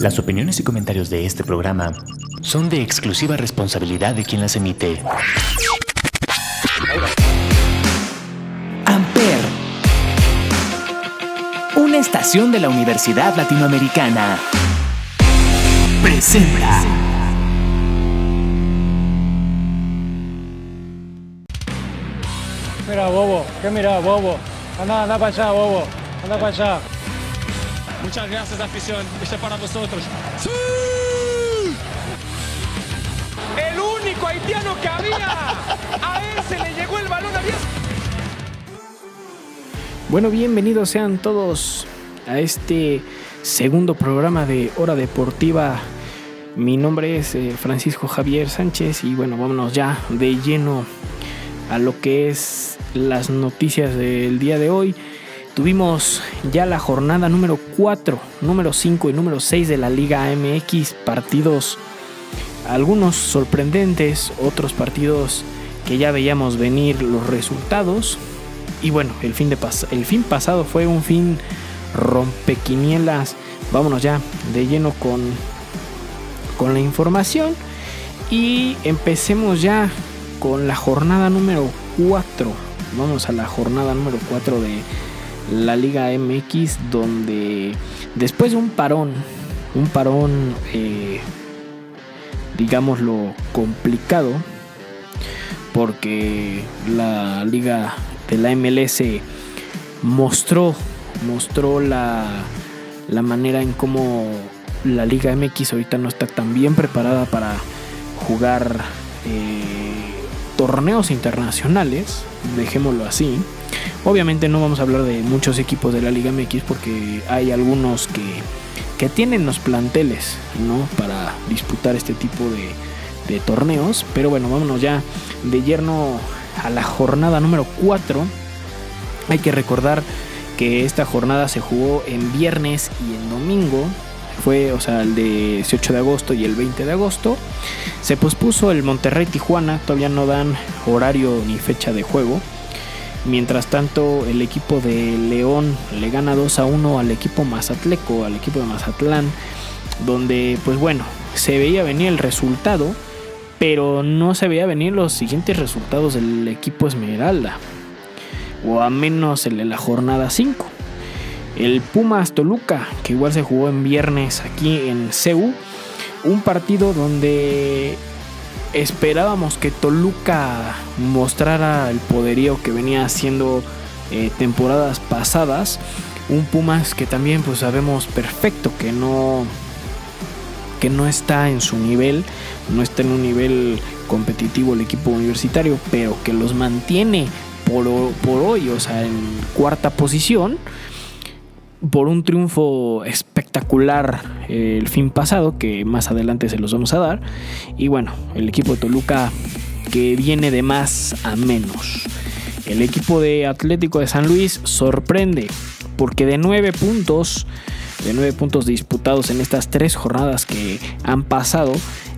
Las opiniones y comentarios de este programa son de exclusiva responsabilidad de quien las emite. Amper, una estación de la Universidad Latinoamericana, presenta. Mira, bobo, ¿qué mira, bobo? Anda, anda para allá, bobo, anda para allá. Muchas gracias, afición. Este para vosotros. El único haitiano que había. A él se le llegó el balón a 10. Bueno, bienvenidos sean todos a este segundo programa de Hora Deportiva. Mi nombre es eh, Francisco Javier Sánchez y bueno, vámonos ya de lleno a lo que es las noticias del día de hoy. Tuvimos ya la jornada número 4, número 5 y número 6 de la Liga MX, partidos algunos sorprendentes, otros partidos que ya veíamos venir los resultados. Y bueno, el fin, de el fin pasado fue un fin rompequinielas. Vámonos ya de lleno con, con la información. Y empecemos ya con la jornada número 4. Vamos a la jornada número 4 de la Liga MX, donde después de un parón, un parón, eh, digámoslo, complicado, porque la Liga de la MLS mostró, mostró la, la manera en cómo la Liga MX ahorita no está tan bien preparada para jugar eh, torneos internacionales, dejémoslo así. Obviamente no vamos a hablar de muchos equipos de la Liga MX porque hay algunos que, que tienen los planteles ¿no? para disputar este tipo de, torneos. Pero bueno, vámonos ya de yerno a la jornada número 4. Hay que recordar que esta jornada se jugó en viernes y en domingo. Fue, o sea, el de 18 de agosto y el 20 de agosto. Se pospuso el Monterrey Tijuana, todavía no dan horario ni fecha de juego. Mientras tanto, el equipo de León le gana 2 a 1 al equipo Mazatleco, al equipo de Mazatlán, donde, pues bueno, se veía venir el resultado, pero no se veía venir los siguientes resultados del equipo Esmeralda, o a menos el de la jornada 5. El Pumas Toluca, que igual se jugó en viernes aquí en CEU, un partido donde esperábamos que Toluca mostrara el poderío que venía haciendo eh, temporadas pasadas. Un Pumas que también pues sabemos perfecto que no que no está en su nivel, no está en un nivel competitivo el equipo universitario, pero que los mantiene por, hoy, o sea, en cuarta posición por un triunfo espectacular eh, el fin pasado, que más adelante se los vamos a dar. Y bueno, el equipo de Toluca que viene de más a menos. El equipo de Atlético de San Luis sorprende porque de nueve puntos, de nueve puntos disputados en estas tres jornadas que han pasado,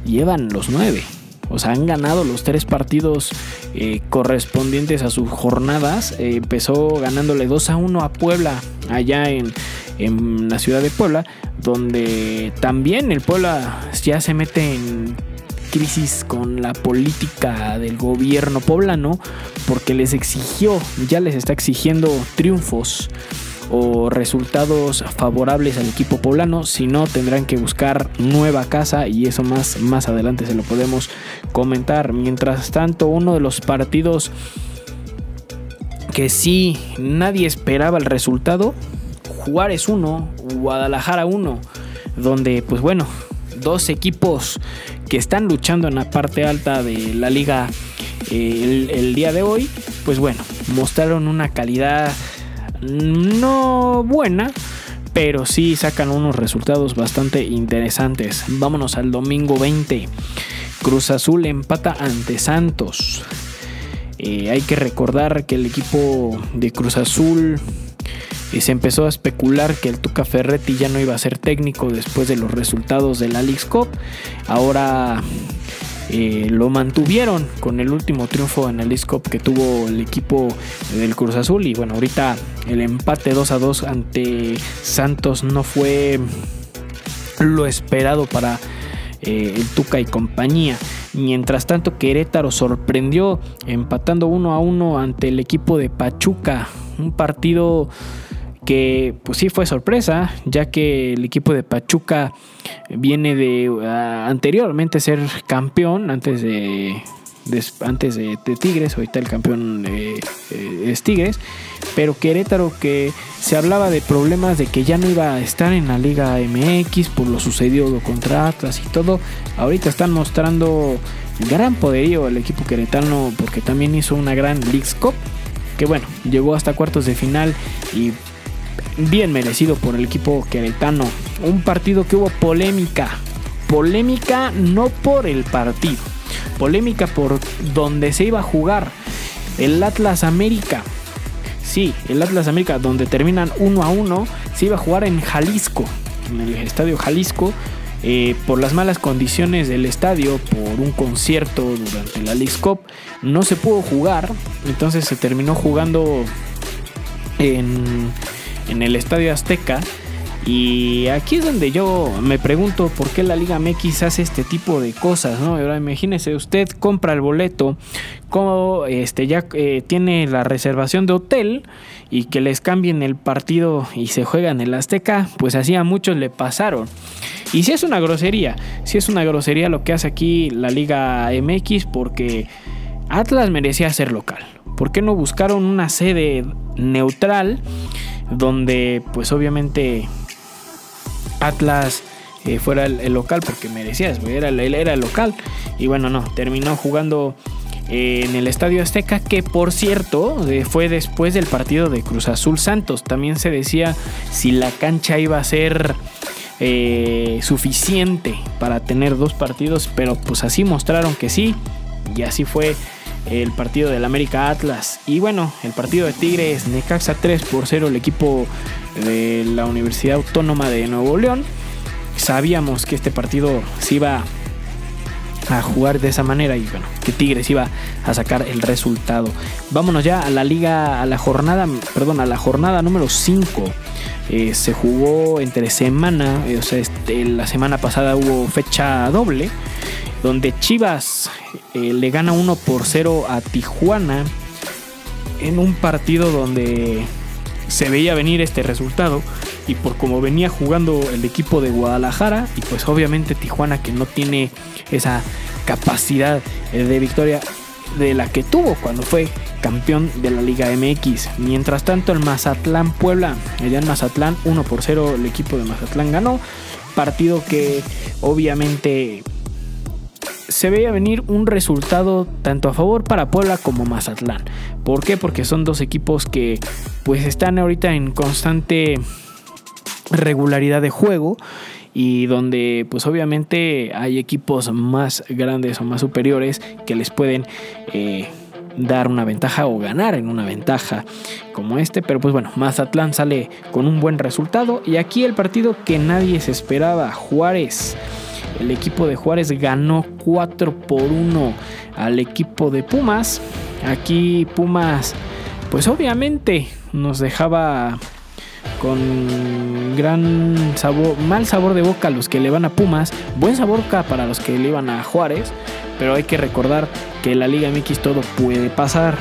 llevan los nueve. O sea, han ganado los tres partidos eh, correspondientes a sus jornadas. Eh, empezó ganándole 2 a 1 a Puebla, allá en, en la ciudad de Puebla, donde también el Puebla ya se mete en crisis con la política del gobierno poblano porque les exigió, ya les está exigiendo triunfos o resultados favorables al equipo poblano, si no tendrán que buscar nueva casa y eso más, más adelante se lo podemos comentar. Mientras tanto, uno de los partidos que sí nadie esperaba el resultado, Juárez 1, Guadalajara 1, donde pues bueno, dos equipos que están luchando en la parte alta de la liga eh, el día de hoy, pues bueno, mostraron una calidad no buena, pero sí sacan unos resultados bastante interesantes. Vámonos al domingo 20. Cruz Azul empata ante Santos. Eh, hay que recordar que el equipo de Cruz Azul eh, se empezó a especular que el Tuca Ferretti ya no iba a ser técnico después de los resultados de la League Cup. Ahora eh, lo mantuvieron con el último triunfo en el Cup que tuvo el equipo del Cruz Azul. Y bueno, ahorita el empate 2 a 2 ante Santos no fue lo esperado para eh, el Tuca y compañía. Mientras tanto, Querétaro sorprendió empatando uno a uno ante el equipo de Pachuca. Un partido que pues sí fue sorpresa, ya que el equipo de Pachuca viene de ah, anteriormente ser campeón, antes de, antes de, Tigres, ahorita el campeón eh, es Tigres, pero Querétaro que se hablaba de problemas de que ya no iba a estar en la Liga MX por lo sucedido contra Atlas y todo, ahorita están mostrando gran poderío el equipo queretano porque también hizo una gran Leagues Cup que bueno, llegó hasta cuartos de final y bien merecido por el equipo queretano. Un partido que hubo polémica. Polémica no por el partido, polémica por donde se iba a jugar. El Atlas América. Sí, el Atlas América, donde terminan uno a uno, se iba a jugar en Jalisco, en el estadio Jalisco. Eh, por las malas condiciones del estadio, por un concierto durante la League Cup, no se pudo jugar. Entonces se terminó jugando en en el Estadio Azteca. Y aquí es donde yo me pregunto por qué la Liga MX hace este tipo de cosas, ¿no? Ahora imagínese, usted compra el boleto, como este ya eh, tiene la reservación de hotel y que les cambien el partido y se juega en el Azteca, pues así a muchos le pasaron. Y si es una grosería, si es una grosería lo que hace aquí la Liga MX porque Atlas merecía ser local. ¿Por qué no buscaron una sede neutral? Donde pues obviamente Atlas eh, fuera el, local porque merecía, era, era el local y bueno, no, terminó jugando eh, en el Estadio Azteca, que por cierto eh, fue después del partido de Cruz Azul Santos. También se decía si la cancha iba a ser suficiente para tener dos partidos, pero pues así mostraron que sí, y así fue el partido del América Atlas. Y bueno, el partido de Tigres, Necaxa 3 por 0, el equipo de la Universidad Autónoma de Nuevo León. Sabíamos que este partido se iba a jugar de esa manera y bueno, que Tigres iba a sacar el resultado. Vámonos ya a la liga, a la jornada, perdón, a la jornada número 5. Eh, se jugó entre semana, eh, o sea, este, la semana pasada hubo fecha doble donde Chivas eh, le gana 1 por 0 a Tijuana en un partido donde se veía venir este resultado y por como venía jugando el equipo de Guadalajara y pues obviamente Tijuana que no tiene esa capacidad de victoria de la que tuvo cuando fue campeón de la Liga MX. Mientras tanto el Mazatlán Puebla, allá en Mazatlán 1 por 0 el equipo de Mazatlán ganó, partido que obviamente se veía venir un resultado tanto a favor para Puebla como Mazatlán. ¿Por qué? Porque son dos equipos que pues están ahorita en constante regularidad de juego y donde pues obviamente hay equipos más grandes o más superiores que les pueden eh, dar una ventaja o ganar en una ventaja como este, pero pues bueno, Mazatlán sale con un buen resultado y aquí el partido que nadie se esperaba, Juárez el equipo de Juárez ganó 4 por 1 al equipo de Pumas. Aquí Pumas, pues obviamente nos dejaba con gran sabor, mal sabor de boca a los que le van a Pumas, buen sabor para los que le iban a Juárez, pero hay que recordar que la Liga MX todo puede pasar.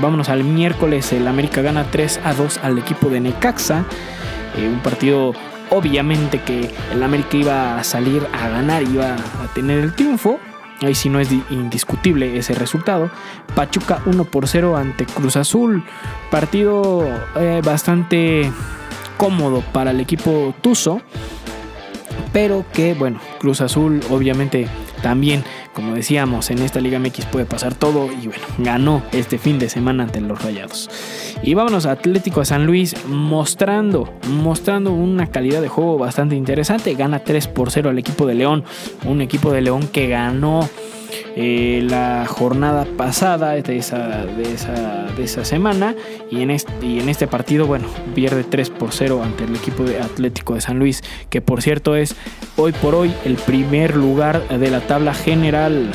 Vámonos al miércoles, el América gana 3 a 2 al equipo de Necaxa, eh, un partido obviamente que el América iba a salir a ganar, iba a tener el triunfo. Ahí sí no es indiscutible ese resultado. Pachuca 1 por 0 ante Cruz Azul. Partido eh, bastante cómodo para el equipo Tuzo. Pero que, bueno, Cruz Azul obviamente también como decíamos, en esta Liga MX puede pasar todo y bueno, ganó este fin de semana ante los Rayados. Y vámonos a Atlético de San Luis mostrando, mostrando una calidad de juego bastante interesante. Gana 3 por 0 al equipo de León, un equipo de León que ganó eh, la jornada pasada de esa, de esa, de esa semana y en, este, y en este partido, bueno, pierde 3 por 0 ante el equipo de Atlético de San Luis, que por cierto es hoy por hoy el primer lugar de la tabla general.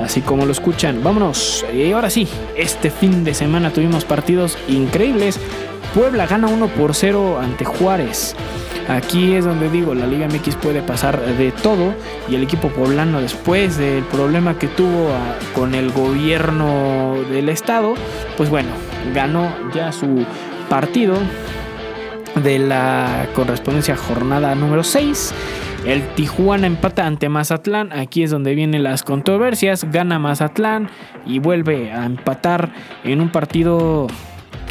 Así como lo escuchan, vámonos. Y ahora sí, este fin de semana tuvimos partidos increíbles. Puebla gana 1 por 0 ante Juárez. Aquí es donde digo, la Liga MX puede pasar de todo y el equipo poblano después del problema que tuvo ah, con el gobierno del estado, pues bueno, ganó ya su partido de la correspondencia jornada número 6. El Tijuana empata ante Mazatlán. Aquí es donde vienen las controversias. Gana Mazatlán y vuelve a empatar en un partido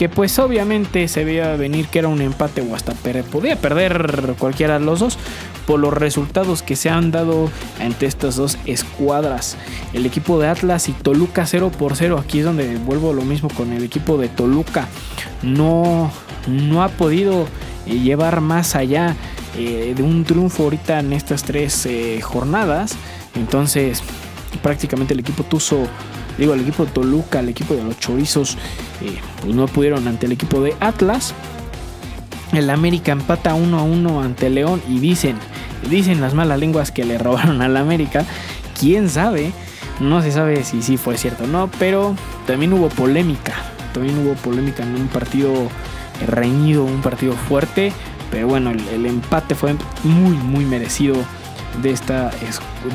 que pues obviamente se veía venir que era un empate o hasta podía perder cualquiera de los dos por los resultados que se han dado entre estas dos escuadras. El equipo de Atlas y Toluca 0 por 0. Aquí es donde vuelvo lo mismo con el equipo de Toluca. No, no ha podido eh, llevar más allá eh, de un triunfo ahorita en estas tres eh, jornadas. Entonces prácticamente el equipo Tuzo digo, el equipo de Toluca, el equipo de los Chorizos, pues no pudieron ante el equipo de Atlas. El América empata 1 a 1 ante León y dicen, dicen las malas lenguas que le robaron al América. ¿Quién sabe? No se sabe si sí fue cierto o no, pero también hubo polémica. También hubo polémica en un partido reñido, un partido fuerte. Pero bueno, el, empate fue muy, muy merecido de estas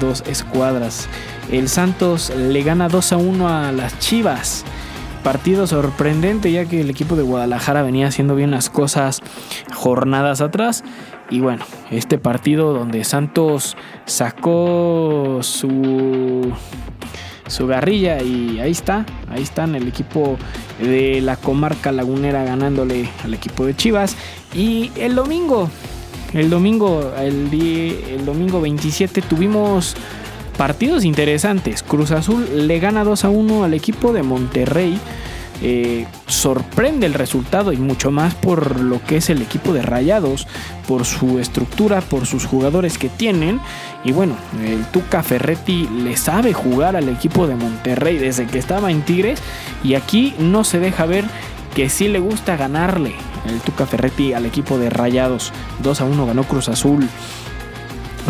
dos escuadras. El Santos le gana 2 a 1 a las Chivas. Partido sorprendente ya que el equipo de Guadalajara venía haciendo bien las cosas jornadas atrás. Y bueno, este partido donde Santos sacó su, su garrilla y ahí está, ahí están el equipo de la comarca lagunera ganándole al equipo de Chivas. Y el domingo, el domingo, el, el domingo 27 tuvimos partidos interesantes. Cruz Azul le gana 2 a 1 al equipo de Monterrey. Eh, sorprende el resultado y mucho más por lo que es el equipo de Rayados, por su estructura, por sus jugadores que tienen. Y bueno, el Tuca Ferretti le sabe jugar al equipo de Monterrey desde que estaba en Tigres y aquí no se deja ver que sí le gusta ganarle el Tuca Ferretti al equipo de Rayados. 2 a 1 ganó Cruz Azul.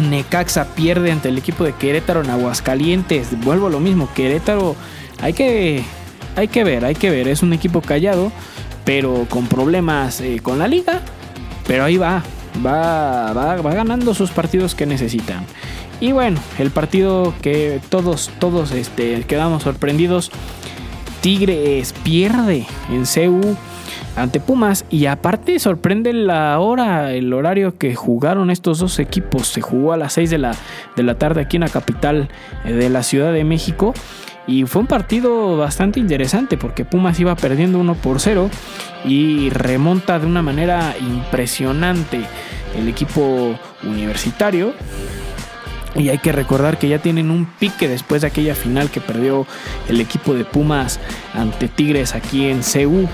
Necaxa pierde ante el equipo de Querétaro en Aguascalientes. Vuelvo a lo mismo, Querétaro hay que, hay que ver, hay que ver. Es un equipo callado, pero con problemas eh, con la liga. Pero ahí va, va, va, va ganando sus partidos que necesitan. Y bueno, el partido que todos, todos este, quedamos sorprendidos. Tigres pierde en CU ante Pumas. Y aparte sorprende la hora, el horario que jugaron estos dos equipos. Se jugó a las 6 de la, de la tarde aquí en la capital eh, de la Ciudad de México. Y fue un partido bastante interesante porque Pumas iba perdiendo 1 por 0 y remonta de una manera impresionante el equipo universitario. Y hay que recordar que ya tienen un pique después de aquella final que perdió el equipo de Pumas ante Tigres aquí en CU.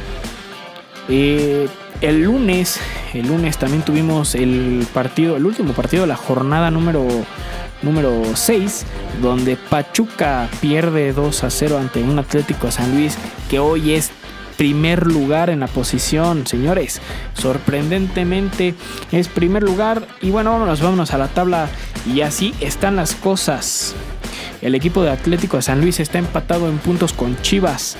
Eh, el lunes, el lunes también tuvimos el partido, el último partido de la jornada número, número 6, donde Pachuca pierde 2 a 0 ante un Atlético San Luis que hoy es primer lugar en la posición, señores. Sorprendentemente es primer lugar. Y bueno, vámonos, vámonos a la tabla. Y así están las cosas. El equipo de Atlético de San Luis está empatado en puntos con Chivas.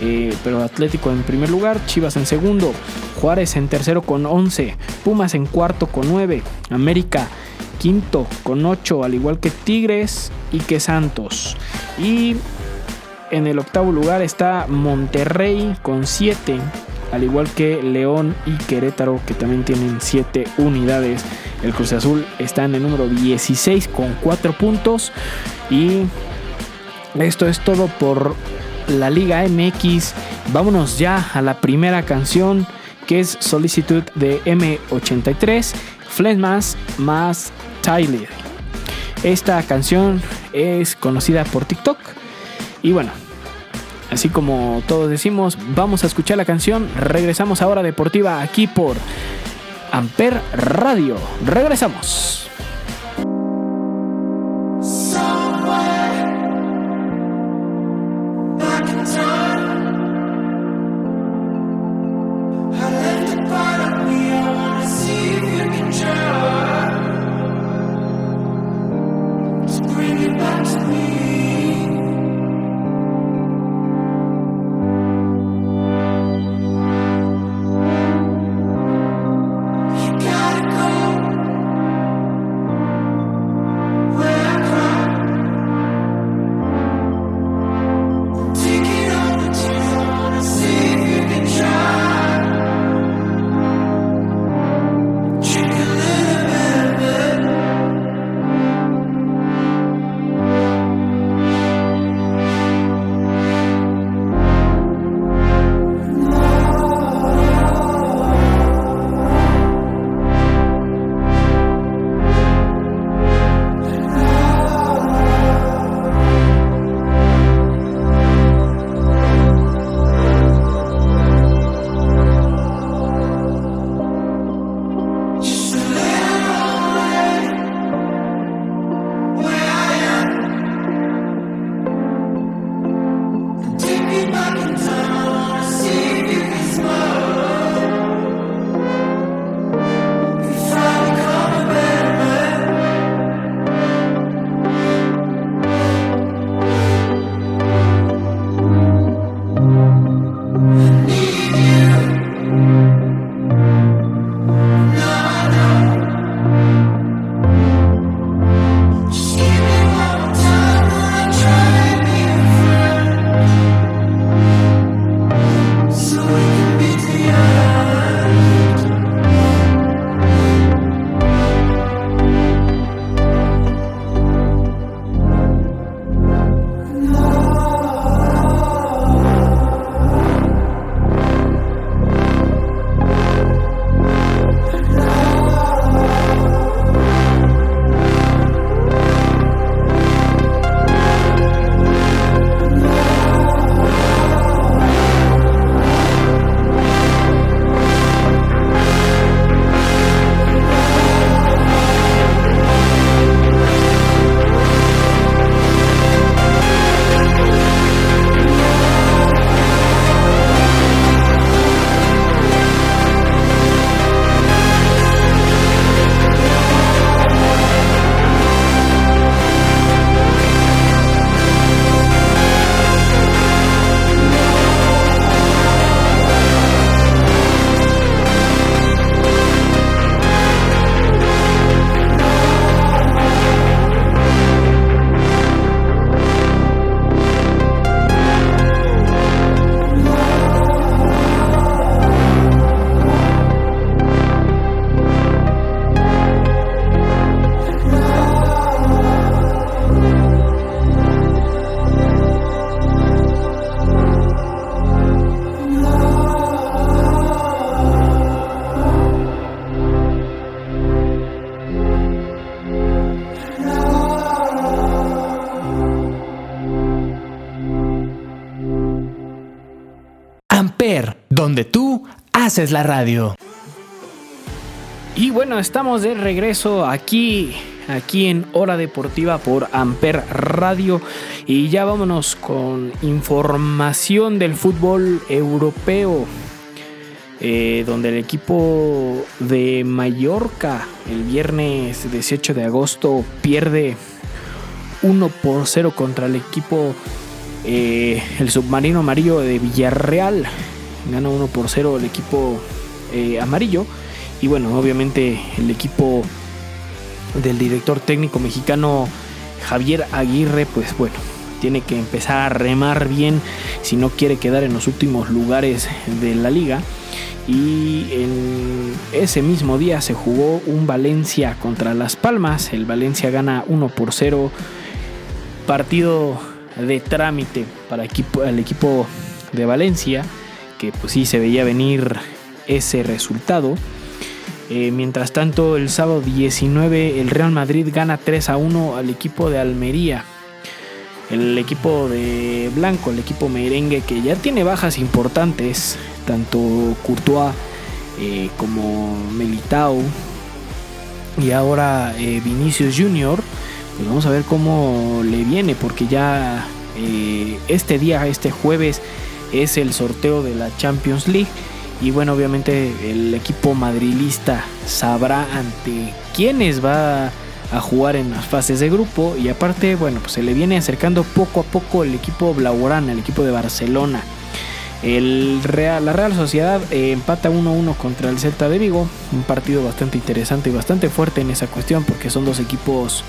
Eh, pero Atlético en primer lugar, Chivas en segundo, Juárez en tercero con 11, Pumas en cuarto con 9, América quinto con 8, al igual que Tigres y que Santos. Y en el octavo lugar está Monterrey con 7, al igual que León y Querétaro que también tienen 7 unidades. El Cruz Azul está en el número 16 con 4 puntos. Y esto es todo por la Liga MX. Vámonos ya a la primera canción que es Solicitud de M83, Flesmas más Tyler. Esta canción es conocida por TikTok. Y bueno, así como todos decimos, vamos a escuchar la canción. Regresamos ahora Deportiva aquí por Amper Radio. Regresamos. Haces la radio. Y bueno, estamos de regreso aquí, aquí en Hora Deportiva por Amper Radio. Y ya vámonos con información del fútbol europeo. Eh, donde el equipo de Mallorca el viernes 18 de agosto pierde 1 por 0 contra el equipo, eh, el submarino amarillo de Villarreal. Gana 1 por 0 el equipo eh, amarillo. Y bueno, obviamente el equipo del director técnico mexicano Javier Aguirre, pues bueno, tiene que empezar a remar bien si no quiere quedar en los últimos lugares de la liga. Y en ese mismo día se jugó un Valencia contra Las Palmas. El Valencia gana 1 por 0. Partido de trámite para el equipo de Valencia, que pues sí se veía venir ese resultado. Eh, mientras tanto, el sábado 19 el Real Madrid gana 3 a 1 al equipo de Almería. El equipo de Blanco, el equipo merengue que ya tiene bajas importantes, tanto Courtois eh, como Melitao y ahora eh, Vinicius Junior, pues vamos a ver cómo le viene porque ya este día, este jueves, es el sorteo de la Champions League y bueno, obviamente el equipo madrilista sabrá ante quiénes va a jugar en las fases de grupo. Y aparte, bueno, pues se le viene acercando poco a poco el equipo Blaugrana, el equipo de Barcelona. El Real, la Real Sociedad eh, empata 1-1 contra el Celta de Vigo. Un partido bastante interesante y bastante fuerte en esa cuestión porque son dos equipos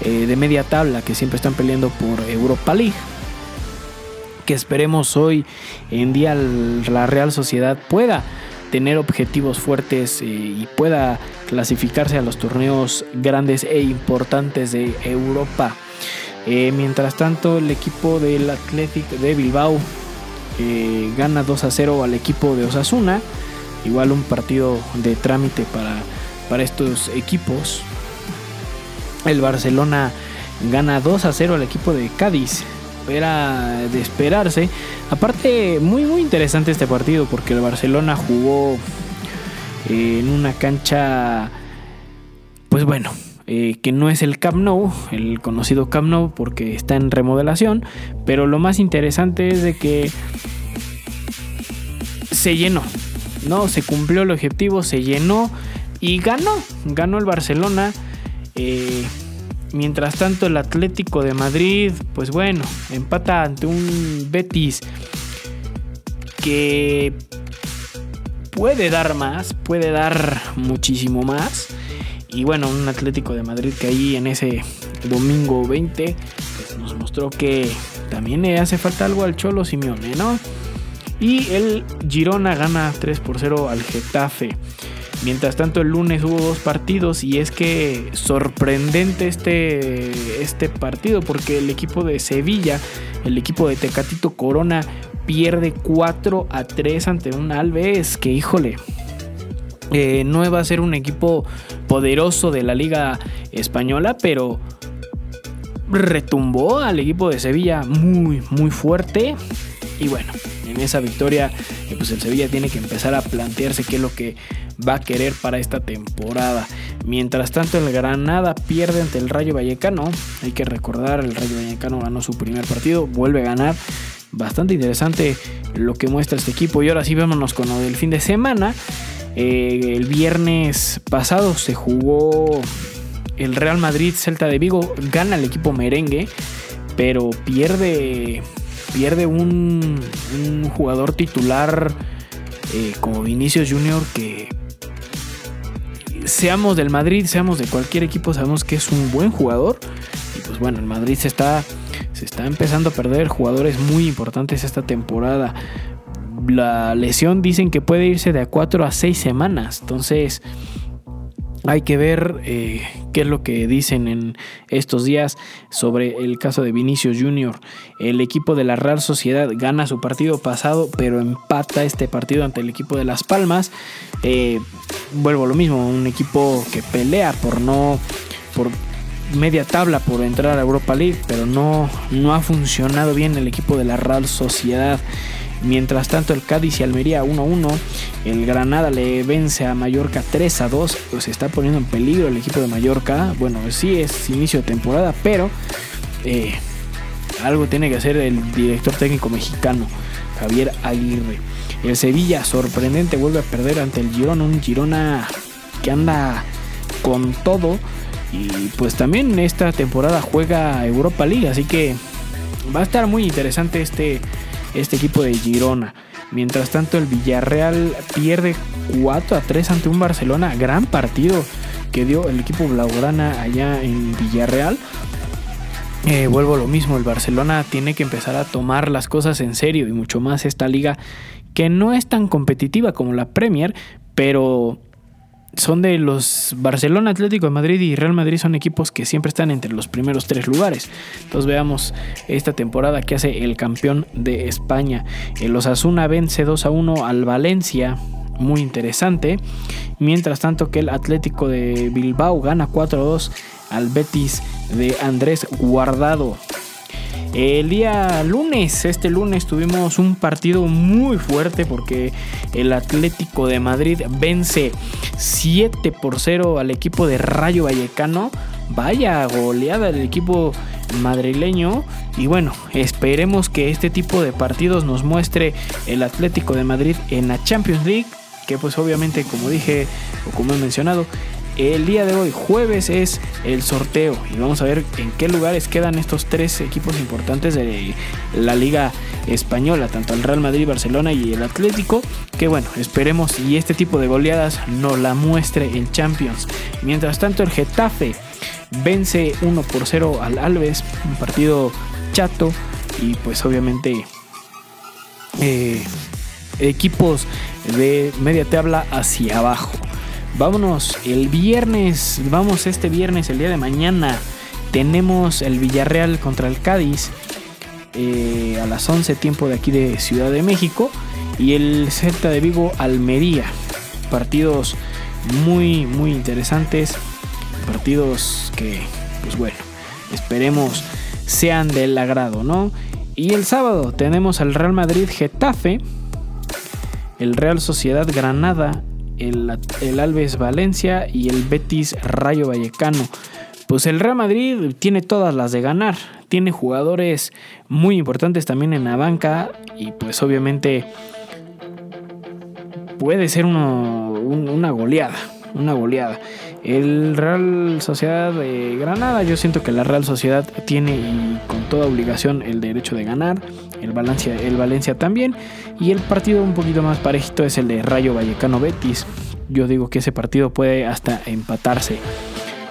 eh, de media tabla que siempre están peleando por Europa League que esperemos hoy en día la Real Sociedad pueda tener objetivos fuertes eh, y pueda clasificarse a los torneos grandes e importantes de Europa. Eh, mientras tanto, el equipo del Athletic de Bilbao eh, gana 2 a 0 al equipo de Osasuna. Igual un partido de trámite para, para estos equipos. El Barcelona gana 2 a 0 al equipo de Cádiz era de esperarse. Aparte, muy muy interesante este partido porque el Barcelona jugó eh, en una cancha, pues bueno, eh, que no es el Camp Nou, el conocido Camp Nou porque está en remodelación, pero lo más interesante es de que se llenó, no, se cumplió el objetivo, se llenó y ganó, ganó el Barcelona. Eh, Mientras tanto, el Atlético de Madrid, pues bueno, empata ante un Betis que puede dar más, puede dar muchísimo más. Y bueno, un Atlético de Madrid que ahí en ese domingo 20 pues nos mostró que también le hace falta algo al Cholo Simeone, ¿no? Y el Girona gana 3 por 0 al Getafe. Mientras tanto el lunes hubo dos partidos y es que sorprendente este, este partido porque el equipo de Sevilla, el equipo de Tecatito Corona pierde 4 a 3 ante un Alves que híjole, eh, no va a ser un equipo poderoso de la liga española, pero retumbó al equipo de Sevilla muy muy fuerte. Y bueno, en esa victoria eh, pues el Sevilla tiene que empezar a plantearse qué es lo que va a querer para esta temporada. Mientras tanto, el Granada pierde ante el Rayo Vallecano. Hay que recordar, el Rayo Vallecano ganó su primer partido, vuelve a ganar. Bastante interesante lo que muestra este equipo. Y ahora sí, vámonos con lo del fin de semana. Eh, el viernes pasado se jugó el Real Madrid Celta de Vigo. Gana el equipo merengue, pero pierde, pierde un, jugador titular eh, como Vinicius Junior que seamos del Madrid, seamos de cualquier equipo, sabemos que es un buen jugador. Y pues bueno, el Madrid se está, se está empezando a perder jugadores muy importantes esta temporada. La lesión dicen que puede irse de a 4 a 6 semanas. Entonces hay que ver eh, qué es lo que dicen en estos días sobre el caso de Vinicius Junior. El equipo de la Real Sociedad gana su partido pasado, pero empata este partido ante el equipo de Las Palmas. Eh, vuelvo a lo mismo, un equipo que pelea por no. por media tabla por entrar a Europa League, pero no, no ha funcionado bien el equipo de la Real Sociedad. Mientras tanto, el Cádiz y Almería 1-1. El Granada le vence a Mallorca 3-2. Pues se está poniendo en peligro el equipo de Mallorca. Bueno, sí es inicio de temporada, pero eh, algo tiene que hacer el director técnico mexicano, Javier Aguirre. El Sevilla, sorprendente, vuelve a perder ante el Girona. Un Girona que anda con todo. Y pues también esta temporada juega Europa League. Así que va a estar muy interesante este, este equipo de Girona. Mientras tanto, el Villarreal pierde 4 a 3 ante un Barcelona. Gran partido que dio el equipo Blaugrana allá en Villarreal. Eh, vuelvo a lo mismo, el Barcelona tiene que empezar a tomar las cosas en serio y mucho más esta liga que no es tan competitiva como la Premier, pero son de los Barcelona, Atlético de Madrid y Real Madrid son equipos que siempre están entre los primeros tres lugares. Entonces veamos esta temporada que hace el campeón de España. El Osasuna vence 2 a 1 al Valencia. Muy interesante. Mientras tanto que el Atlético de Bilbao gana 4 a 2 al Betis de Andrés Guardado. El día lunes, este lunes tuvimos un partido muy fuerte porque el Atlético de Madrid vence 7 por 0 al equipo de Rayo Vallecano. Vaya goleada del equipo madrileño. Y bueno, esperemos que este tipo de partidos nos muestre el Atlético de Madrid en la Champions League. Que pues obviamente como dije o como he mencionado el día de hoy, jueves, es el sorteo y vamos a ver en qué lugares quedan estos tres equipos importantes de la Liga Española, tanto el Real Madrid, Barcelona y el Atlético. Que bueno, esperemos y este tipo de goleadas nos la muestre en Champions. Mientras tanto, el Getafe vence 1 por 0 al Alves, un partido chato y pues obviamente eh, equipos de media tabla hacia abajo. Vámonos, el viernes, vamos este viernes, el día de mañana, tenemos el Villarreal contra el Cádiz eh, a las 11 tiempo de aquí de Ciudad de México. Y el Celta de Vigo Almería. Partidos muy, muy interesantes, partidos que, pues bueno, esperemos sean del agrado, ¿no? Y el sábado tenemos al Real Madrid Getafe, el Real Sociedad Granada el, Alves Valencia y el Betis Rayo Vallecano. Pues el Real Madrid tiene todas las de ganar. Tiene jugadores muy importantes también en la banca. Y pues obviamente puede ser una goleada. Una goleada. El Real Sociedad de Granada, yo siento que la Real Sociedad tiene con toda obligación el derecho de ganar. El Valencia, el Valencia también. Y el partido un poquito más parejito es el de Rayo Vallecano Betis. Yo digo que ese partido puede hasta empatarse.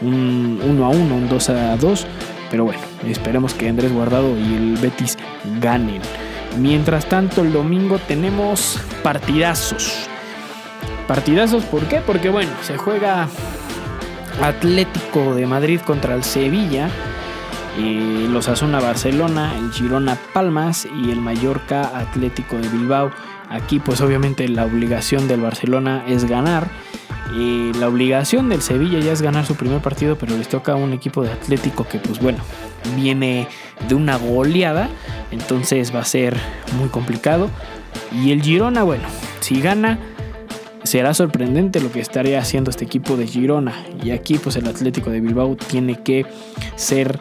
Un 1 a 1, un 2 a 2. Pero bueno, esperemos que Andrés Guardado y el Betis ganen. Mientras tanto, el domingo tenemos partidazos. Partidazos, ¿por qué? Porque bueno, se juega Atlético de Madrid contra el Sevilla los Asuna Barcelona, el Girona Palmas y el Mallorca Atlético de Bilbao. Aquí pues obviamente la obligación del Barcelona es ganar. la obligación del Sevilla ya es ganar su primer partido, pero les toca a un equipo de Atlético que pues bueno, viene de una goleada, entonces va a ser muy complicado. Y el Girona, bueno, si gana, será sorprendente lo que estaría haciendo este equipo de Girona. Y aquí pues el Atlético de Bilbao tiene que ser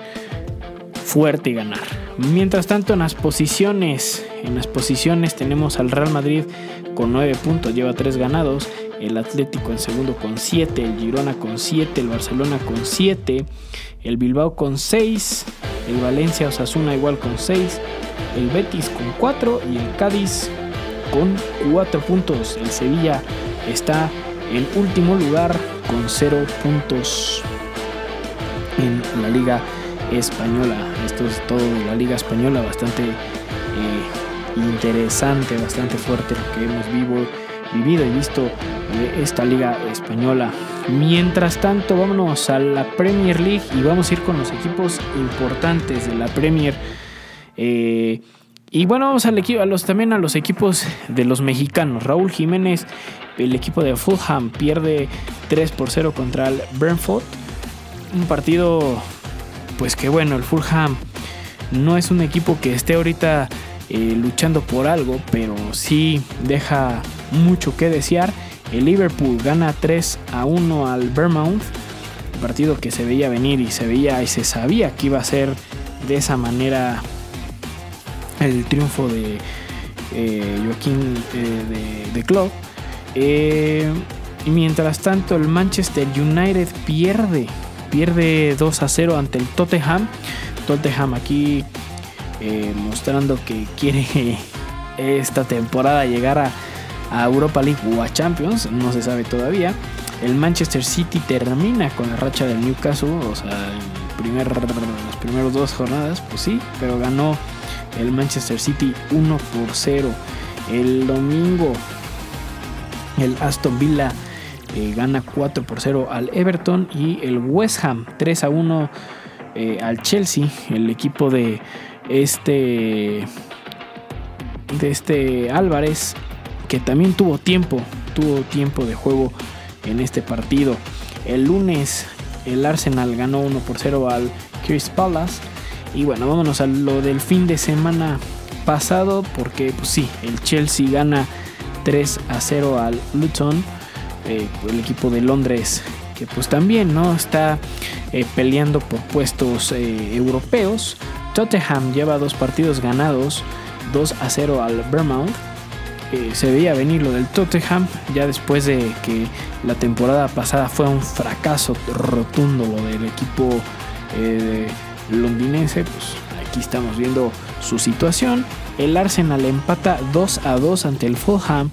fuerte y ganar. Mientras tanto, en las posiciones, en las posiciones tenemos al Real Madrid con 9 puntos, lleva 3 ganados, el Atlético en segundo con 7, el Girona con 7, el Barcelona con 7, el Bilbao con 6, el Valencia Osasuna igual con 6, el Betis con 4 y el Cádiz con 4 puntos. El Sevilla está en último lugar con 0 puntos en la Liga Española. Esto es todo de la Liga Española, bastante eh, interesante, bastante fuerte lo que hemos vivo, vivido y visto de esta Liga Española. Mientras tanto, vámonos a la Premier League y vamos a ir con los equipos importantes de la Premier. Eh, y bueno, vamos al equipo, a los, también a los equipos de los mexicanos. Raúl Jiménez, el equipo de Fulham, pierde 3 por 0 contra el Brentford. Un partido pues que bueno, el Fulham no es un equipo que esté ahorita eh, luchando por algo, pero sí deja mucho que desear. El Liverpool gana 3 a 1 al Vermouth, partido que se veía venir y se veía y se sabía que iba a ser de esa manera el triunfo de eh, Joaquín eh, de, Club. Eh, y mientras tanto, el Manchester United pierde, pierde 2 a 0 ante el Tottenham. Tottenham aquí mostrando que quiere esta temporada llegar a, a Europa League o a Champions, no se sabe todavía. El Manchester City termina con la racha del Newcastle, o sea, en primer, las primeras dos jornadas, pues sí, pero ganó el Manchester City 1 por 0. El domingo el Aston Villa eh, gana 4 por 0 al Everton y el West Ham 3 a 1 eh, al Chelsea, el equipo de este este Álvarez que también tuvo tiempo, tuvo tiempo de juego en este partido. El lunes el Arsenal ganó 1 por 0 al Chris Palace. Y bueno, vámonos a lo del fin de semana pasado, porque pues sí, el Chelsea gana 3 a 0 al Luton, eh, el equipo de Londres, que pues también no está eh, peleando por puestos eh, europeos. Tottenham lleva dos partidos ganados, 2 a 0 al Vermouth. se veía venir lo del Tottenham ya después de que la temporada pasada fue un fracaso rotundo lo del equipo londinense, pues aquí estamos viendo su situación. El Arsenal empata 2 a 2 ante el Fulham.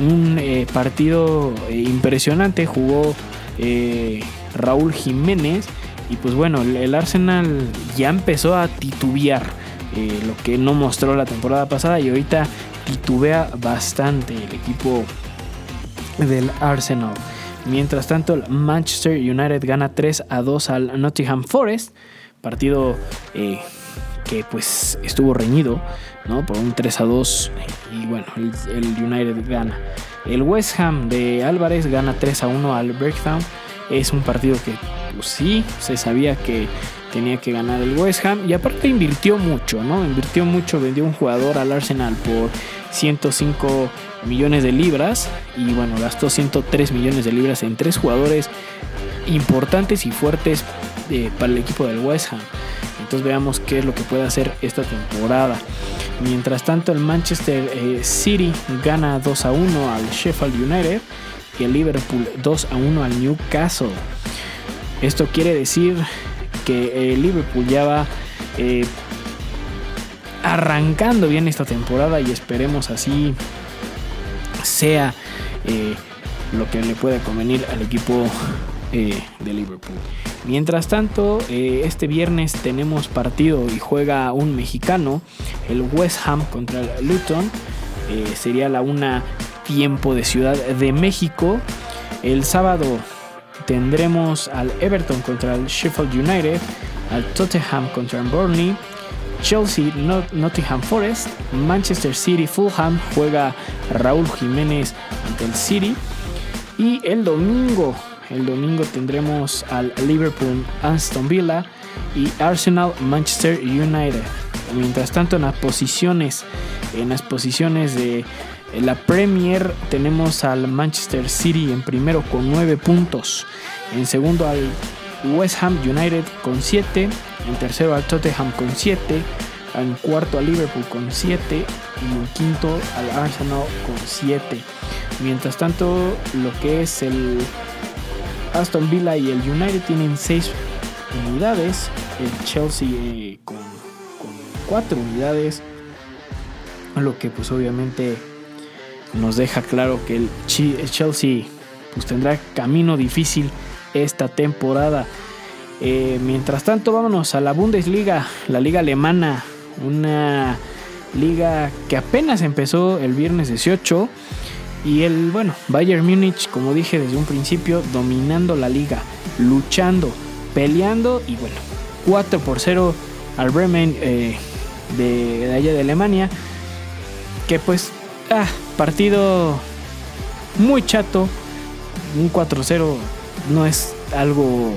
Un eh, partido eh, impresionante. Jugó eh, Raúl Jiménez. Y pues bueno, el, Arsenal ya empezó a titubear. lo que no mostró la temporada pasada. Y ahorita titubea bastante el equipo del Arsenal. Mientras tanto, el Manchester United gana 3 a 2 al Nottingham Forest. Partido que pues estuvo reñido, ¿no? Por un 3 a 2 y bueno, el, United gana. El West Ham de Álvarez gana 3 a 1 al Bergtown. Es un partido que pues, sí se sabía que tenía que ganar el West Ham y aparte invirtió mucho, ¿no? Invirtió mucho, vendió un jugador al Arsenal por 105 millones de libras y bueno, gastó 103 millones de libras en tres jugadores importantes y fuertes eh, para el equipo del West Ham. Veamos qué es lo que puede hacer esta temporada. Mientras tanto el Manchester eh, City gana 2 a 1 al Sheffield United y el Liverpool 2 a 1 al Newcastle. Esto quiere decir que el Liverpool ya va eh, arrancando bien esta temporada y esperemos así sea lo que le pueda convenir al equipo de Liverpool. Mientras tanto, eh, este viernes tenemos partido y juega un mexicano, el West Ham contra el Luton. Eh, sería la una tiempo de Ciudad de México. El sábado tendremos al Everton contra el Sheffield United, al Tottenham contra el Burnley, Chelsea, Nottingham Forest, Manchester City, Fulham, juega Raúl Jiménez ante el City. Y el domingo el domingo tendremos al Liverpool Aston Villa y Arsenal Manchester United. Mientras tanto en las posiciones, en las posiciones de la Premier tenemos al Manchester City en primero con 9 puntos. En segundo al West Ham United con 7. En tercero al Tottenham con 7. En cuarto al Liverpool con 7. Y en quinto al Arsenal con 7. Mientras tanto, lo que es el Aston Villa y el United tienen 6 unidades. El Chelsea eh, con, 4 unidades. Lo que pues obviamente nos deja claro que el Chelsea pues tendrá camino difícil esta temporada. Eh, mientras tanto, vámonos a la Bundesliga, la liga alemana, una liga que apenas empezó el viernes 18 y el, bueno, Bayern Múnich, como dije desde un principio, dominando la liga, luchando, peleando y bueno, 4 por 0 al Bremen eh, de, allá de Alemania. Que pues, ah, partido muy chato. Un 4-0 no es algo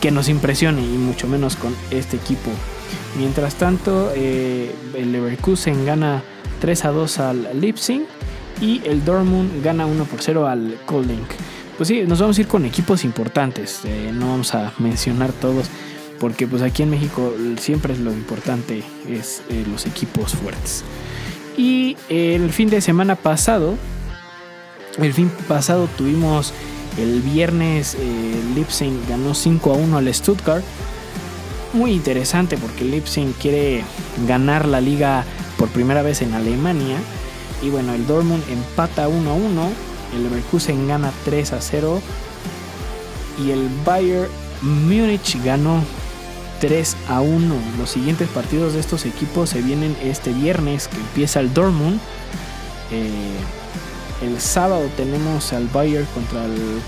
que nos impresione y mucho menos con este equipo. Mientras tanto, eh, el Leverkusen gana 3 a 2 al Leipzig y el Dortmund gana 1 por 0 al Kolding. Pues sí, nos vamos a ir con equipos importantes, eh, no vamos a mencionar todos, porque pues aquí en México siempre es lo importante, es eh, los equipos fuertes. Y el fin de semana pasado, el fin pasado tuvimos el viernes, eh, ganó 5 a 1 al Stuttgart. Muy interesante porque Leipzig quiere ganar la liga por primera vez en Alemania. Y bueno, el Dortmund empata 1 a 1. El Leverkusen gana 3 a 0. Y el Bayern Múnich ganó 3 a 1. Los siguientes partidos de estos equipos se vienen este viernes que empieza el Dortmund. Eh, el sábado tenemos al Bayern contra el.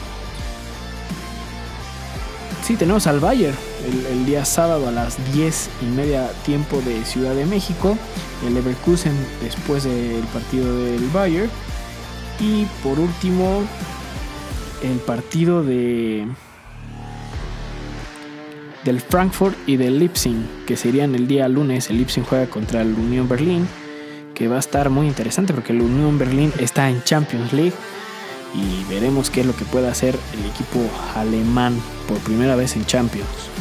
Sí, tenemos al Bayern el, día sábado a las 10 y media tiempo de Ciudad de México. El Leverkusen después del partido del Bayern. Y por último, el partido de del Frankfurt y del Leipzig, que serían el día lunes. El Leipzig juega contra el Unión Berlín, que va a estar muy interesante porque el Unión Berlín está en Champions League y veremos qué es lo que puede hacer el equipo alemán por primera vez en Champions.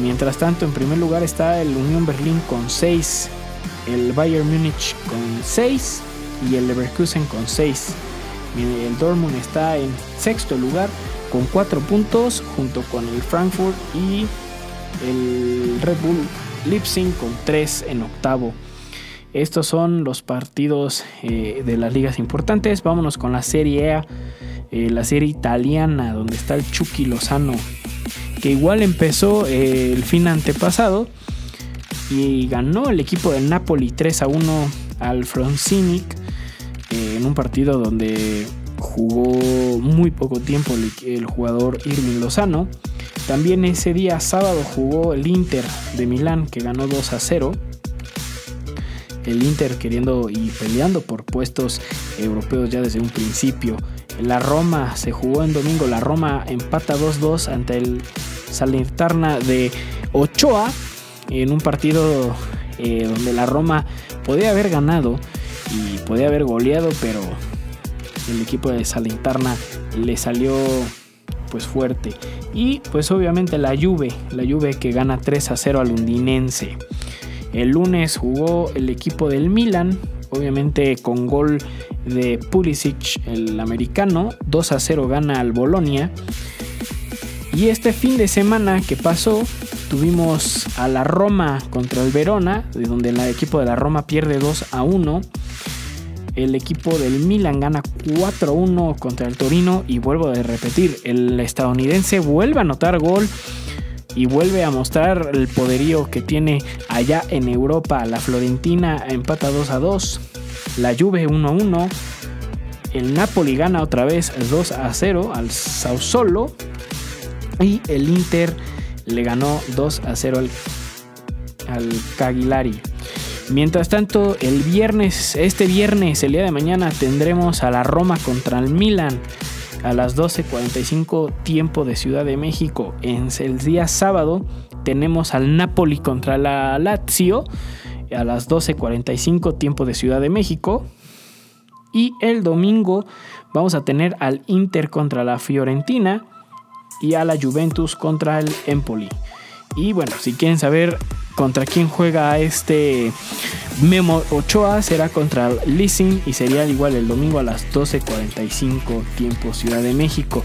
Mientras tanto, en primer lugar está el Unión Berlín con 6, el Bayern Múnich con 6 y el Leverkusen con 6. El Dortmund está en sexto lugar con 4 puntos junto con el Frankfurt y el Red Bull Leipzig con 3 en octavo. Estos son los partidos eh, de las ligas importantes. Vámonos con la Serie A, eh, la serie italiana, donde está el Chucky Lozano, que igual empezó eh, el fin antepasado y ganó el equipo del Napoli 3 a 1 al Frosinone en un partido donde jugó muy poco tiempo el, jugador Irving Lozano. También ese día sábado jugó el Inter de Milán que ganó 2 a 0. El Inter queriendo y peleando por puestos europeos ya desde un principio. La Roma se jugó en domingo. La Roma empata 2-2 ante el Salernitana de Ochoa en un partido eh, donde la Roma podía haber ganado y podía haber goleado, pero el equipo de Salernitana le salió pues fuerte. Y pues obviamente la Juve, la Juve que gana 3 a 0 al Lundinense. El lunes jugó el equipo del Milan, obviamente con gol de Pulisic, el americano, 2 a 0 gana al Bolonia. Y este fin de semana que pasó, tuvimos a la Roma contra el Verona, de donde el equipo de la Roma pierde 2 a 1 el equipo del Milan gana 4-1 contra el Torino y vuelvo a repetir, el estadounidense vuelve a anotar gol y vuelve a mostrar el poderío que tiene allá en Europa. La Florentina empata 2 a 2, la Juve 1 a 1, el Napoli gana otra vez 2 a 0 al Sassuolo y el Inter le ganó 2 a 0 al, al Cagliari. Mientras tanto, el viernes, este viernes, el día de mañana, tendremos a la Roma contra el Milan a las 12.45 tiempo de Ciudad de México. En el día sábado tenemos al Napoli contra la Lazio a las 12.45 tiempo de Ciudad de México. Y el domingo vamos a tener al Inter contra la Fiorentina y a la Juventus contra el Empoli. Y bueno, si quieren saber contra quién juega este Memo Ochoa, será contra Leasing y sería igual el domingo a las 12.45 tiempo Ciudad de México.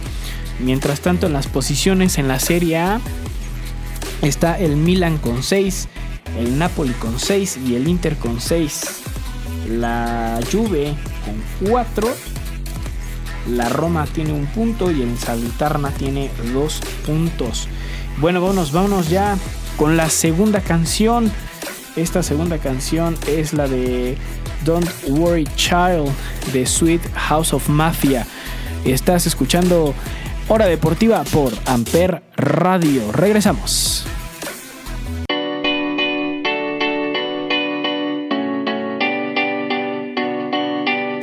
Mientras tanto, en las posiciones en la Serie A está el Milan con 6, el Napoli con 6 y el Inter con 6. La Juve con 4. La Roma tiene un punto y el Salitarna tiene 2 puntos. Bueno, vámonos, vámonos ya con la segunda canción. Esta segunda canción es la de Don't Worry Child de Sweet House of Mafia. Estás escuchando Hora Deportiva por Amper Radio. Regresamos.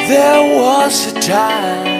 There was a time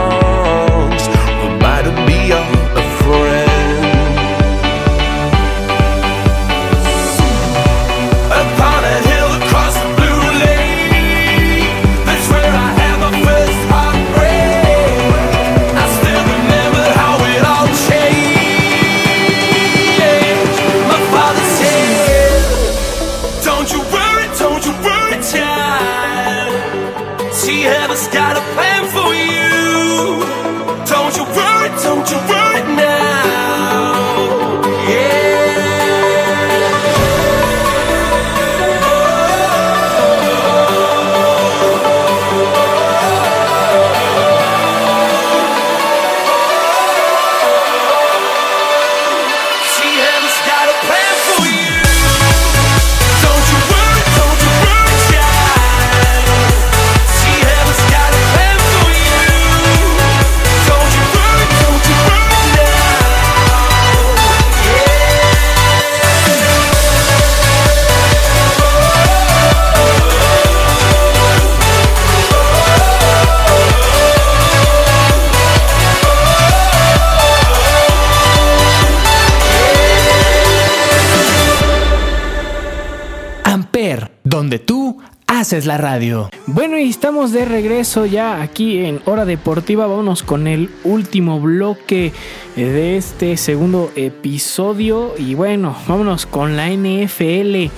haces la radio. Bueno, y estamos de regreso ya aquí en Hora Deportiva. Vámonos con el último bloque de este segundo episodio. Y bueno, vámonos con la NFL.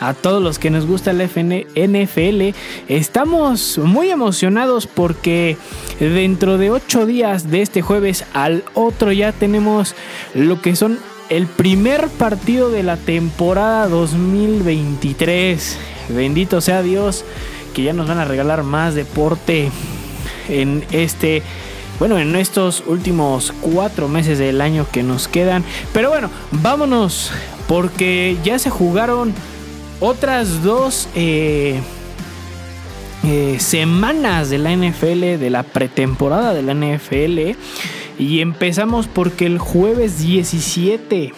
A todos los que nos gusta la NFL, estamos muy emocionados porque dentro de ocho días de este jueves al otro ya tenemos lo que son el primer partido de la temporada 2023. Bendito sea Dios que ya nos van a regalar más deporte en este, bueno, en estos últimos cuatro meses del año que nos quedan. Pero bueno, vámonos porque ya se jugaron otras dos eh, eh, semanas de la NFL, de la pretemporada de la NFL. Y empezamos porque el jueves 17,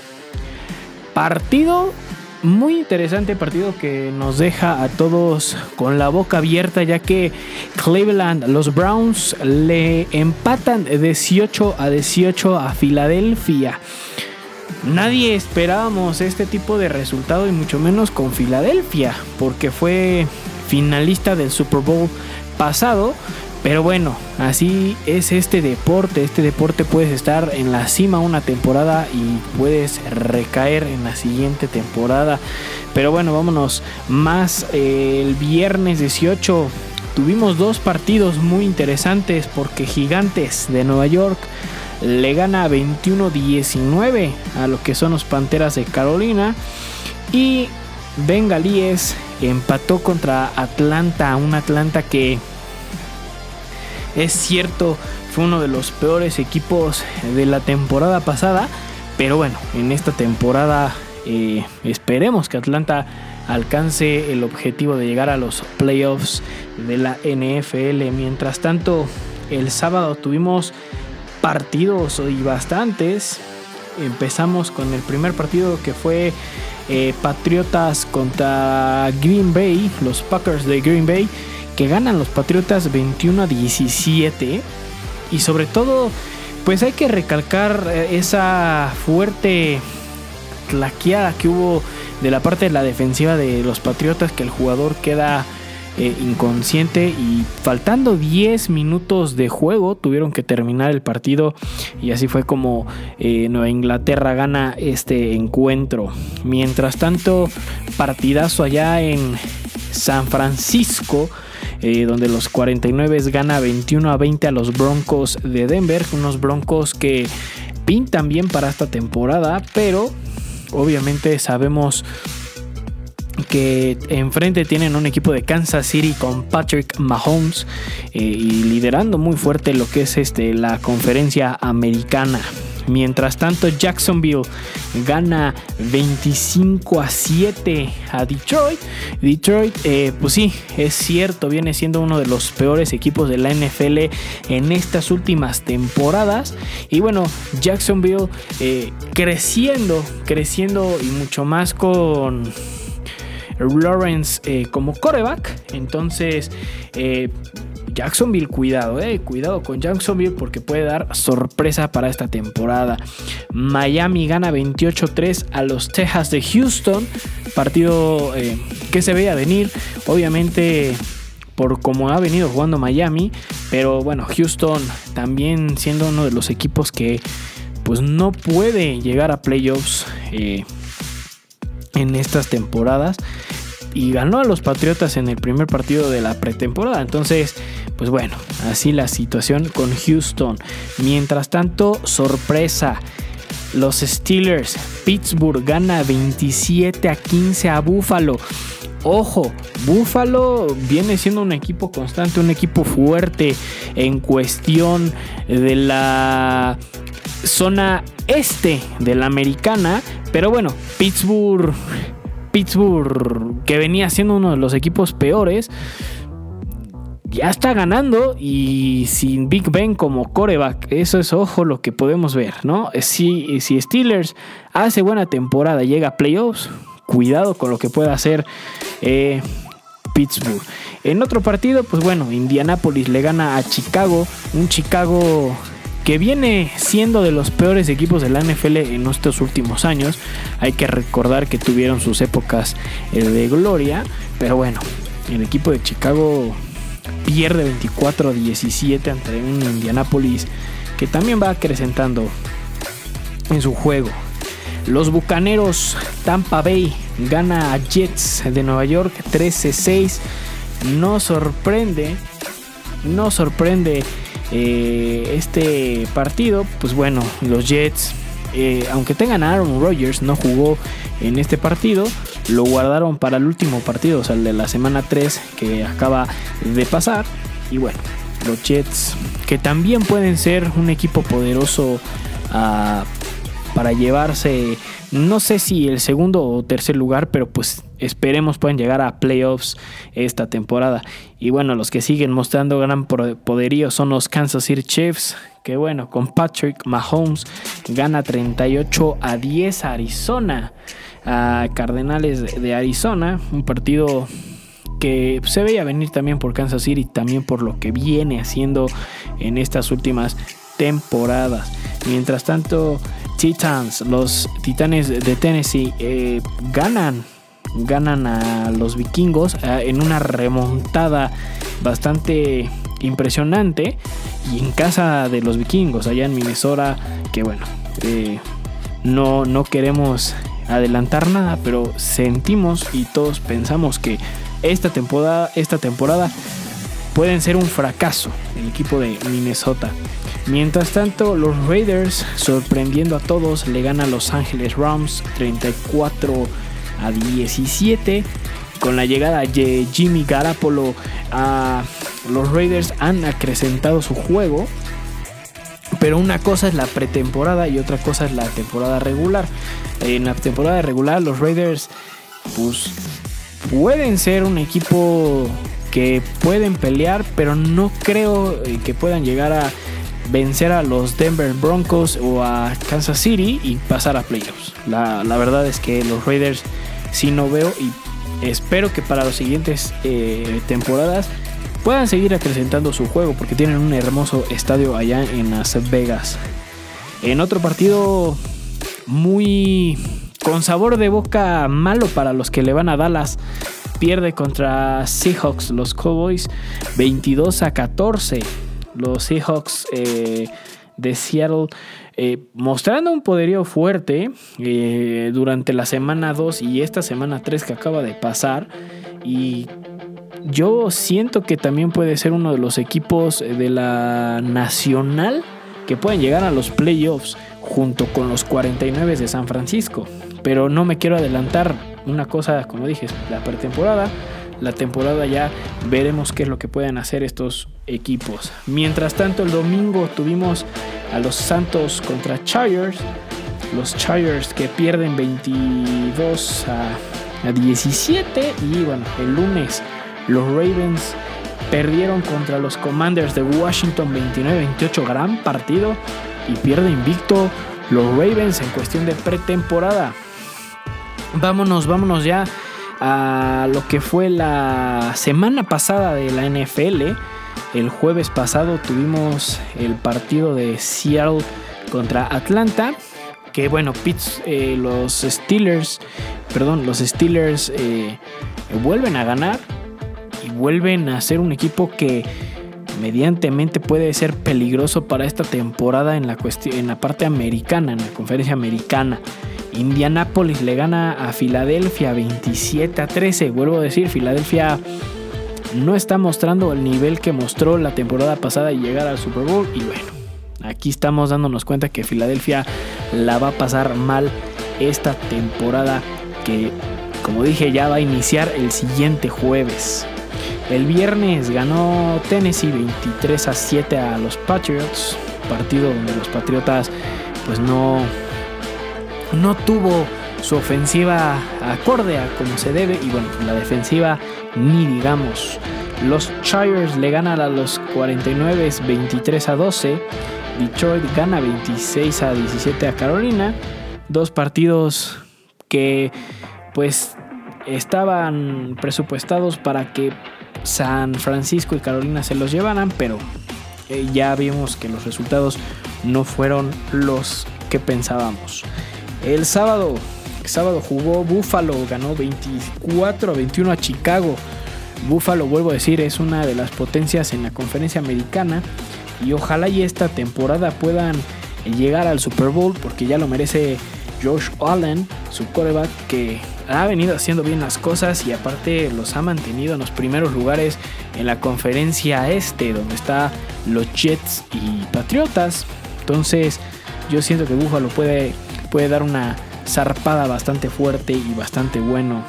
partido muy interesante partido que nos deja a todos con la boca abierta ya que Cleveland, los Browns le empatan 18 a 18 a Filadelfia. Nadie esperábamos este tipo de resultado y mucho menos con Filadelfia porque fue finalista del Super Bowl pasado. Pero bueno, así es este deporte. Este deporte puedes estar en la cima una temporada y puedes recaer en la siguiente temporada. Pero bueno, vámonos más el viernes 18. Tuvimos dos partidos muy interesantes porque Gigantes de Nueva York le gana 21-19 a lo que son los Panteras de Carolina. Y Bengalíes empató contra Atlanta, un Atlanta que es cierto, fue uno de los peores equipos de la temporada pasada, pero bueno, en esta temporada eh, esperemos que Atlanta alcance el objetivo de llegar a los playoffs de la NFL. Mientras tanto, el sábado tuvimos partidos y bastantes. Empezamos con el primer partido que fue eh, Patriotas contra Green Bay, los Packers de Green Bay, que ganan los Patriotas 21 a 17. Y sobre todo, pues hay que recalcar eh, esa fuerte claqueada que hubo de la parte de la defensiva de los Patriotas, que el jugador queda eh, inconsciente y faltando 10 minutos de juego tuvieron que terminar el partido y así fue como eh, Nueva Inglaterra gana este encuentro. Mientras tanto, partidazo allá en San Francisco. Eh, donde los 49 gana 21 a 20 a los Broncos de Denver, unos Broncos que pintan bien para esta temporada, pero obviamente sabemos que enfrente tienen un equipo de Kansas City con Patrick Mahomes eh, y liderando muy fuerte lo que es este, la conferencia americana. Mientras tanto, Jacksonville gana 25 a 7 a Detroit. Detroit, eh, pues sí, es cierto, viene siendo uno de los peores equipos de la NFL en estas últimas temporadas. Y bueno, Jacksonville eh, creciendo, creciendo y mucho más con Lawrence eh, como coreback. Entonces, eh, Jacksonville, cuidado, eh, cuidado con Jacksonville porque puede dar sorpresa para esta temporada. Miami gana 28-3 a los Texas de Houston, partido que se veía venir, obviamente por cómo ha venido jugando Miami, pero bueno, Houston también siendo uno de los equipos que pues no puede llegar a playoffs en estas temporadas y ganó a los Patriotas en el primer partido de la pretemporada. Entonces, pues bueno, así la situación con Houston. Mientras tanto, sorpresa. Los Steelers, Pittsburgh gana 27 a 15 a Buffalo. Ojo, Buffalo viene siendo un equipo constante, un equipo fuerte en cuestión de la zona este de la americana. Pero bueno, Pittsburgh Pittsburgh, que venía siendo uno de los equipos peores, ya está ganando y sin Big Ben como coreback. Eso es ojo lo que podemos ver, ¿no? Si, si Steelers hace buena temporada, llega a playoffs, cuidado con lo que pueda hacer eh, Pittsburgh. En otro partido, pues bueno, Indianapolis le gana a Chicago, un Chicago que viene siendo de los peores equipos de la NFL en estos últimos años. Hay que recordar que tuvieron sus épocas eh, de gloria, pero bueno, el equipo de Chicago pierde 24 a 17 ante un Indianapolis que también va acrecentando en su juego. Los Bucaneros Tampa Bay gana a Jets de Nueva York 13-6. No sorprende, no sorprende eh, este partido, pues bueno, los Jets, eh, aunque tengan a Aaron Rodgers, no jugó en este partido, lo guardaron para el último partido, o sea, el de la semana 3 que acaba de pasar. Y bueno, los Jets, que también pueden ser un equipo poderoso ah, para llevarse, no sé si el segundo o tercer lugar, pero pues esperemos puedan llegar a playoffs esta temporada. Y bueno, los que siguen mostrando gran poderío son los Kansas City Chiefs, que bueno, con Patrick Mahomes gana 38 a 10 a Arizona, a Cardenales de Arizona, un partido que se veía venir también por Kansas City, también por lo que viene haciendo en estas últimas temporadas. Mientras tanto, Titans, los Titanes de Tennessee, eh, ganan ganan a los vikingos eh, en una remontada bastante impresionante y en casa de los vikingos allá en Minnesota que bueno eh, no, no queremos adelantar nada pero sentimos y todos pensamos que esta temporada esta temporada pueden ser un fracaso el equipo de Minnesota Mientras tanto, los Raiders, sorprendiendo a todos, le ganan a Los Ángeles Rams 34 a 17. con la llegada de Jimmy Garapolo a los Raiders han acrecentado su juego. Pero una cosa es la pretemporada y otra cosa es la temporada regular. En la temporada regular los Raiders pues pueden ser un equipo que pueden pelear, pero no creo eh, que puedan llegar a vencer a los Denver Broncos o a Kansas City y pasar a playoffs. La, verdad es que los Raiders sí no veo y espero que para las siguientes eh, temporadas puedan seguir acrecentando su juego porque tienen un hermoso estadio allá en Las Vegas. En otro partido muy con sabor de boca malo para los que le van a Dallas, pierde contra Seahawks los Cowboys 22 a 14. Los Seahawks eh, de Seattle eh, mostrando un poderío fuerte eh, durante la semana 2 y esta semana 3 que acaba de pasar. Y yo siento que también puede ser uno de los equipos de la nacional que pueden llegar a los playoffs junto con los 49 de San Francisco. Pero no me quiero adelantar. Una cosa, como dije, la pretemporada. La temporada ya veremos qué es lo que pueden hacer estos equipos. Mientras tanto, el domingo tuvimos a los Santos contra Chargers. Los Chargers que pierden 22 a, a 17. Y bueno, el lunes los Ravens perdieron contra los Commanders de Washington 29-28. Gran partido. Y pierde invicto los Ravens en cuestión de pretemporada. Vámonos, vámonos ya a lo que fue la semana pasada de la NFL. El jueves pasado tuvimos el partido de Seattle contra Atlanta. Que bueno, Pitts, eh, los Steelers, perdón, los Steelers eh, vuelven a ganar y vuelven a ser un equipo que mediantemente puede ser peligroso para esta temporada en la, en la parte americana, en la conferencia americana. Indianapolis le gana a Filadelfia 27 a 13. Vuelvo a decir, Filadelfia no está mostrando el nivel que mostró la temporada pasada y llegar al Super Bowl. Y bueno, aquí estamos dándonos cuenta que Filadelfia la va a pasar mal esta temporada que, como dije, ya va a iniciar el siguiente jueves. El viernes ganó Tennessee 23 a 7 a los Patriots, partido donde los Patriotas pues no no tuvo su ofensiva acorde a como se debe y bueno, la defensiva ni digamos. Los Chargers le ganan a los 49 23 a 12. Detroit gana 26 a 17 a Carolina. Dos partidos que pues estaban presupuestados para que San Francisco y Carolina se los llevaran, pero eh, ya vimos que los resultados no fueron los que pensábamos. El sábado, sábado jugó Buffalo, ganó 24 a 21 a Chicago. Buffalo, vuelvo a decir, es una de las potencias en la conferencia americana y ojalá y esta temporada puedan llegar al Super Bowl porque ya lo merece Josh Allen, su coreback que ha venido haciendo bien las cosas y aparte los ha mantenido en los primeros lugares en la conferencia este donde está los Jets y Patriotas. Entonces yo siento que Buffalo puede puede dar una zarpada bastante fuerte y bastante bueno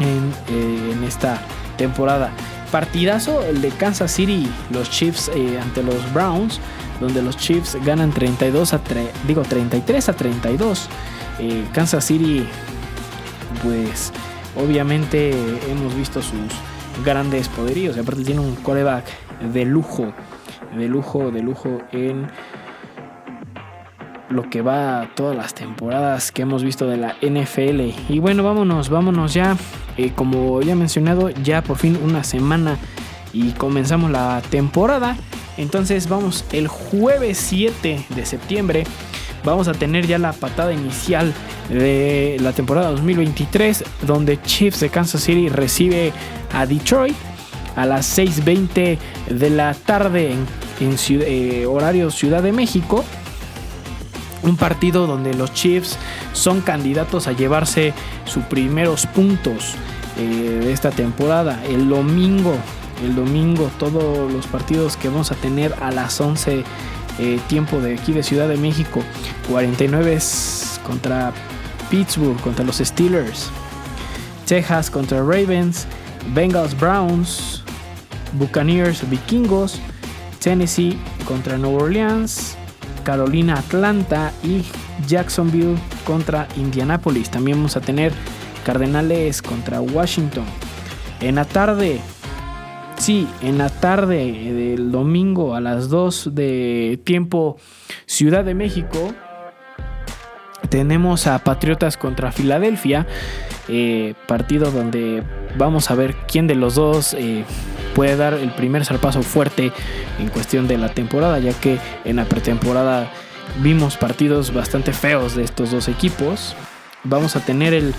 en, eh, esta temporada. Partidazo el de Kansas City, los Chiefs eh, ante los Browns, donde los Chiefs ganan 32 a digo 33 a 32. Eh, Kansas City, pues obviamente hemos visto sus grandes poderíos. Aparte tiene un coreback de lujo, de lujo, de lujo en lo que va todas las temporadas que hemos visto de la NFL. Y bueno, vámonos, vámonos ya. Eh, como ya mencionado, ya por fin una semana y comenzamos la temporada. Entonces vamos el jueves 7 de septiembre. Vamos a tener ya la patada inicial de la temporada 2023, donde Chiefs de Kansas City recibe a Detroit a las 6.20 de la tarde en, eh, horario Ciudad de México un partido donde los Chiefs son candidatos a llevarse sus primeros puntos eh, de esta temporada. El domingo, el domingo, todos los partidos que vamos a tener a las 11 eh, tiempo de aquí de Ciudad de México. 49 contra Pittsburgh, contra los Steelers. Texas contra Ravens, Bengals Browns, Buccaneers Vikingos, Tennessee contra Nueva Orleans, Carolina Atlanta y Jacksonville contra Indianapolis. También vamos a tener Cardenales contra Washington. En la tarde, sí, en la tarde del domingo a las 2 de tiempo Ciudad de México, tenemos a Patriotas contra Filadelfia. Eh, partido donde vamos a ver quién de los dos eh, puede dar el primer zarpazo fuerte en cuestión de la temporada, ya que en la pretemporada vimos partidos bastante feos de estos dos equipos. Vamos a tener el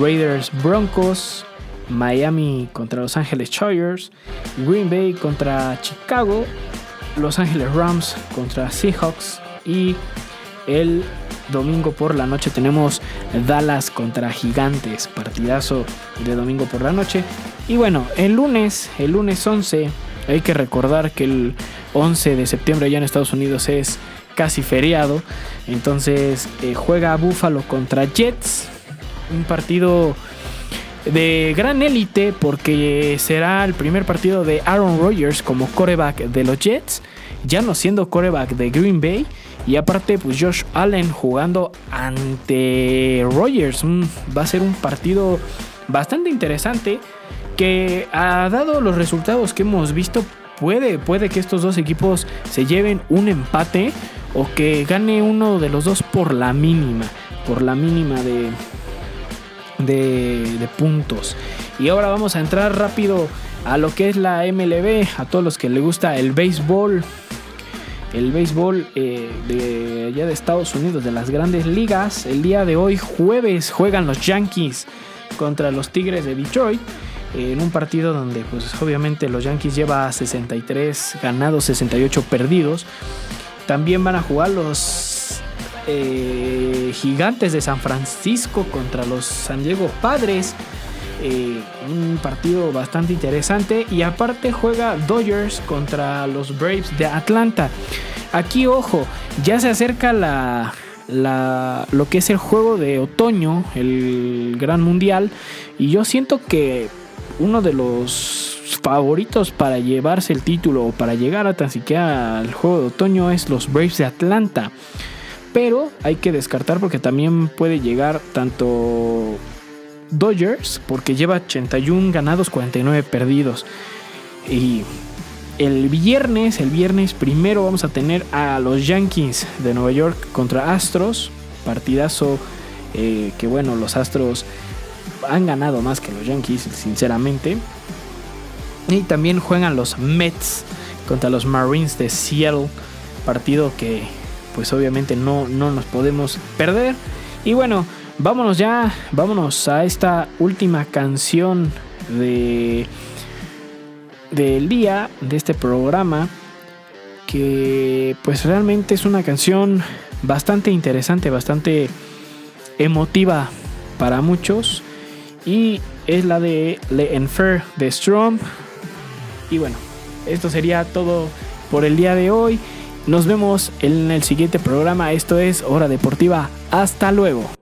Raiders Broncos, Miami contra Los Ángeles Chargers, Green Bay contra Chicago, Los Ángeles Rams contra Seahawks y el domingo por la noche tenemos Dallas contra Gigantes, partidazo de domingo por la noche. Y bueno, el lunes, el lunes 11, hay que recordar que el 11 de septiembre allá en Estados Unidos es casi feriado. Entonces eh, juega Buffalo contra Jets. Un partido de gran élite porque será el primer partido de Aaron Rodgers como coreback de los Jets, ya no siendo coreback de Green Bay. Y aparte, pues Josh Allen jugando ante Rodgers. va a ser un partido bastante interesante que ha dado los resultados que hemos visto. Puede, puede que estos dos equipos se lleven un empate o que gane uno de los dos por la mínima. Por la mínima de, de, de puntos. Y ahora vamos a entrar rápido a lo que es la MLB. A todos los que les gusta el béisbol el béisbol eh, de allá de Estados Unidos, de las grandes ligas. El día de hoy, jueves, juegan los Yankees contra los Tigres de Detroit. en un partido donde, pues obviamente, los Yankees lleva 63 ganados, 68 perdidos. También van a jugar los eh, Gigantes de San Francisco contra los San Diego Padres. Eh, un partido bastante interesante. Y aparte juega Dodgers contra los Braves de Atlanta. Aquí, ojo, ya se acerca la, lo que es el juego de otoño, el Gran Mundial. Y yo siento que uno de los favoritos para llevarse el título o para llegar a tan siquiera al juego de otoño es los Braves de Atlanta. Pero hay que descartar porque también puede llegar tanto Dodgers porque lleva 81 ganados, 49 perdidos. Y el viernes, el viernes primero vamos a tener a los Yankees de Nueva York contra Astros. Partidazo eh, que bueno, los Astros han ganado más que los Yankees, sinceramente. Y también juegan los Mets contra los Marines de Seattle. Partido que pues obviamente no, no nos podemos perder. Y bueno, Vámonos ya, vámonos a esta última canción de del día de este programa que pues realmente es una canción bastante interesante, bastante emotiva para muchos y es la de Le Enfer de Strom. Y bueno, esto sería todo por el día de hoy. Nos vemos en el siguiente programa. Esto es Hora Deportiva. Hasta luego.